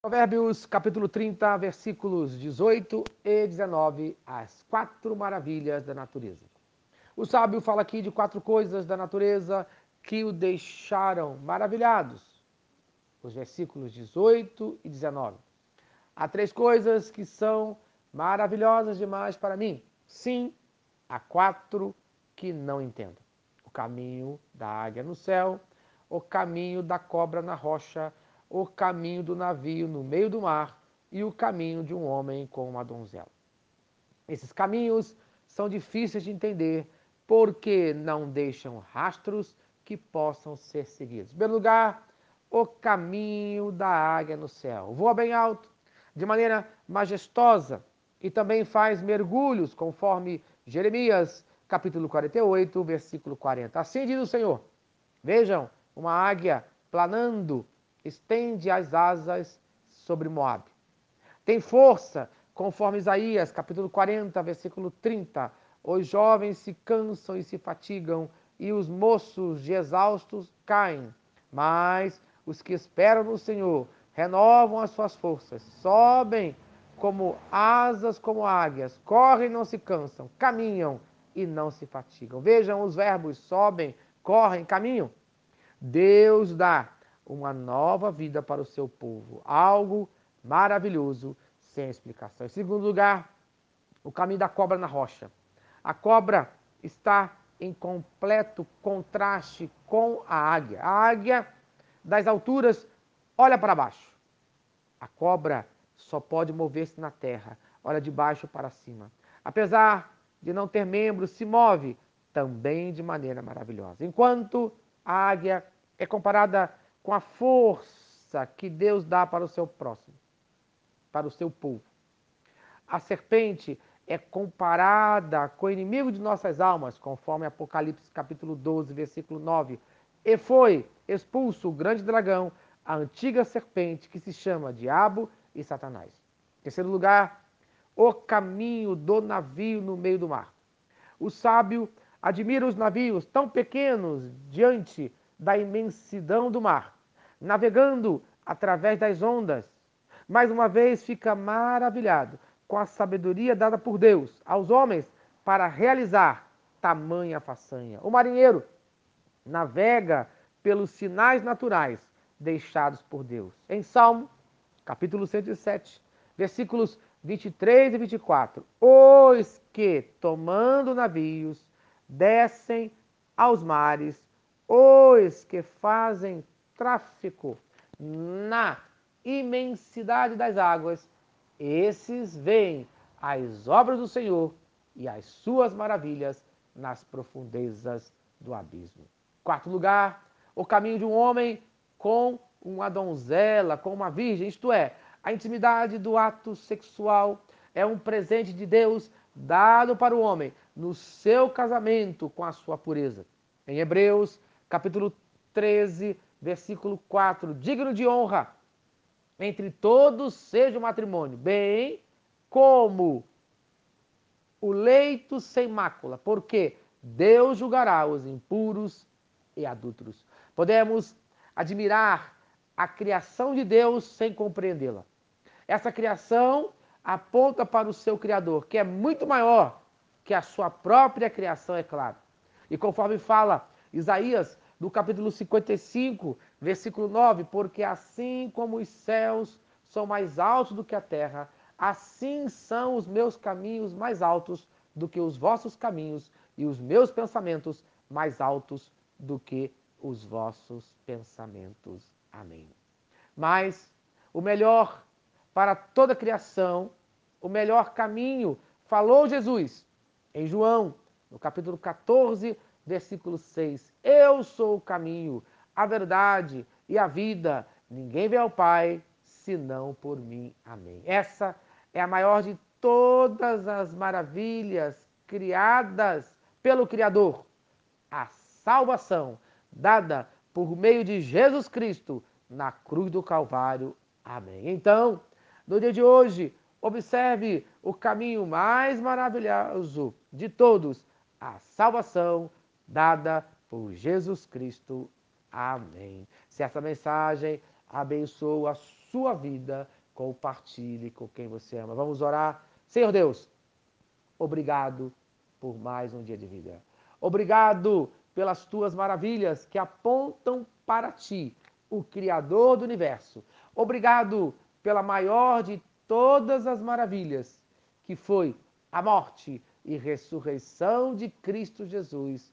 Provérbios capítulo 30, versículos 18 e 19, as quatro maravilhas da natureza. O sábio fala aqui de quatro coisas da natureza que o deixaram maravilhados. Os versículos 18 e 19. Há três coisas que são maravilhosas demais para mim. Sim, há quatro que não entendo. O caminho da águia no céu, o caminho da cobra na rocha, o caminho do navio no meio do mar e o caminho de um homem com uma donzela. Esses caminhos são difíceis de entender porque não deixam rastros que possam ser seguidos. Em primeiro lugar, o caminho da águia no céu. Voa bem alto, de maneira majestosa, e também faz mergulhos, conforme Jeremias, capítulo 48, versículo 40. Assim diz o Senhor: Vejam, uma águia planando estende as asas sobre Moab. Tem força, conforme Isaías, capítulo 40, versículo 30. Os jovens se cansam e se fatigam, e os moços de exaustos caem. Mas os que esperam no Senhor renovam as suas forças, sobem como asas como águias, correm e não se cansam, caminham e não se fatigam. Vejam os verbos sobem, correm, caminham. Deus dá uma nova vida para o seu povo. Algo maravilhoso, sem explicação. Em segundo lugar, o caminho da cobra na rocha. A cobra está em completo contraste com a águia. A águia das alturas olha para baixo. A cobra só pode mover-se na terra, olha de baixo para cima. Apesar de não ter membros, se move também de maneira maravilhosa. Enquanto a águia é comparada com a força que Deus dá para o seu próximo, para o seu povo. A serpente é comparada com o inimigo de nossas almas, conforme Apocalipse capítulo 12, versículo 9. E foi expulso o grande dragão, a antiga serpente que se chama Diabo e Satanás. Terceiro lugar, o caminho do navio no meio do mar. O sábio admira os navios tão pequenos diante da imensidão do mar navegando através das ondas. Mais uma vez fica maravilhado com a sabedoria dada por Deus aos homens para realizar tamanha façanha. O marinheiro navega pelos sinais naturais deixados por Deus. Em Salmo, capítulo 107, versículos 23 e 24. Os que, tomando navios, descem aos mares, os que fazem tráfico na imensidade das águas, esses veem as obras do Senhor e as suas maravilhas nas profundezas do abismo. Quarto lugar, o caminho de um homem com uma donzela, com uma virgem, isto é, a intimidade do ato sexual é um presente de Deus dado para o homem no seu casamento com a sua pureza. Em Hebreus, capítulo 13, versículo 4, digno de honra entre todos seja o matrimônio, bem como o leito sem mácula, porque Deus julgará os impuros e adúlteros. Podemos admirar a criação de Deus sem compreendê-la. Essa criação aponta para o seu Criador, que é muito maior que a sua própria criação, é claro. E conforme fala Isaías, no capítulo 55, versículo 9: Porque assim como os céus são mais altos do que a terra, assim são os meus caminhos mais altos do que os vossos caminhos, e os meus pensamentos mais altos do que os vossos pensamentos. Amém. Mas o melhor para toda a criação, o melhor caminho, falou Jesus em João, no capítulo 14, versículo 6. Eu sou o caminho, a verdade e a vida. Ninguém vê ao Pai senão por mim. Amém. Essa é a maior de todas as maravilhas criadas pelo Criador. A salvação dada por meio de Jesus Cristo na cruz do Calvário. Amém. Então, no dia de hoje, observe o caminho mais maravilhoso de todos, a salvação dada por Jesus Cristo. Amém. Se essa mensagem abençoa a sua vida, compartilhe com quem você ama. Vamos orar. Senhor Deus, obrigado por mais um dia de vida. Obrigado pelas tuas maravilhas que apontam para ti, o Criador do universo. Obrigado pela maior de todas as maravilhas, que foi a morte e ressurreição de Cristo Jesus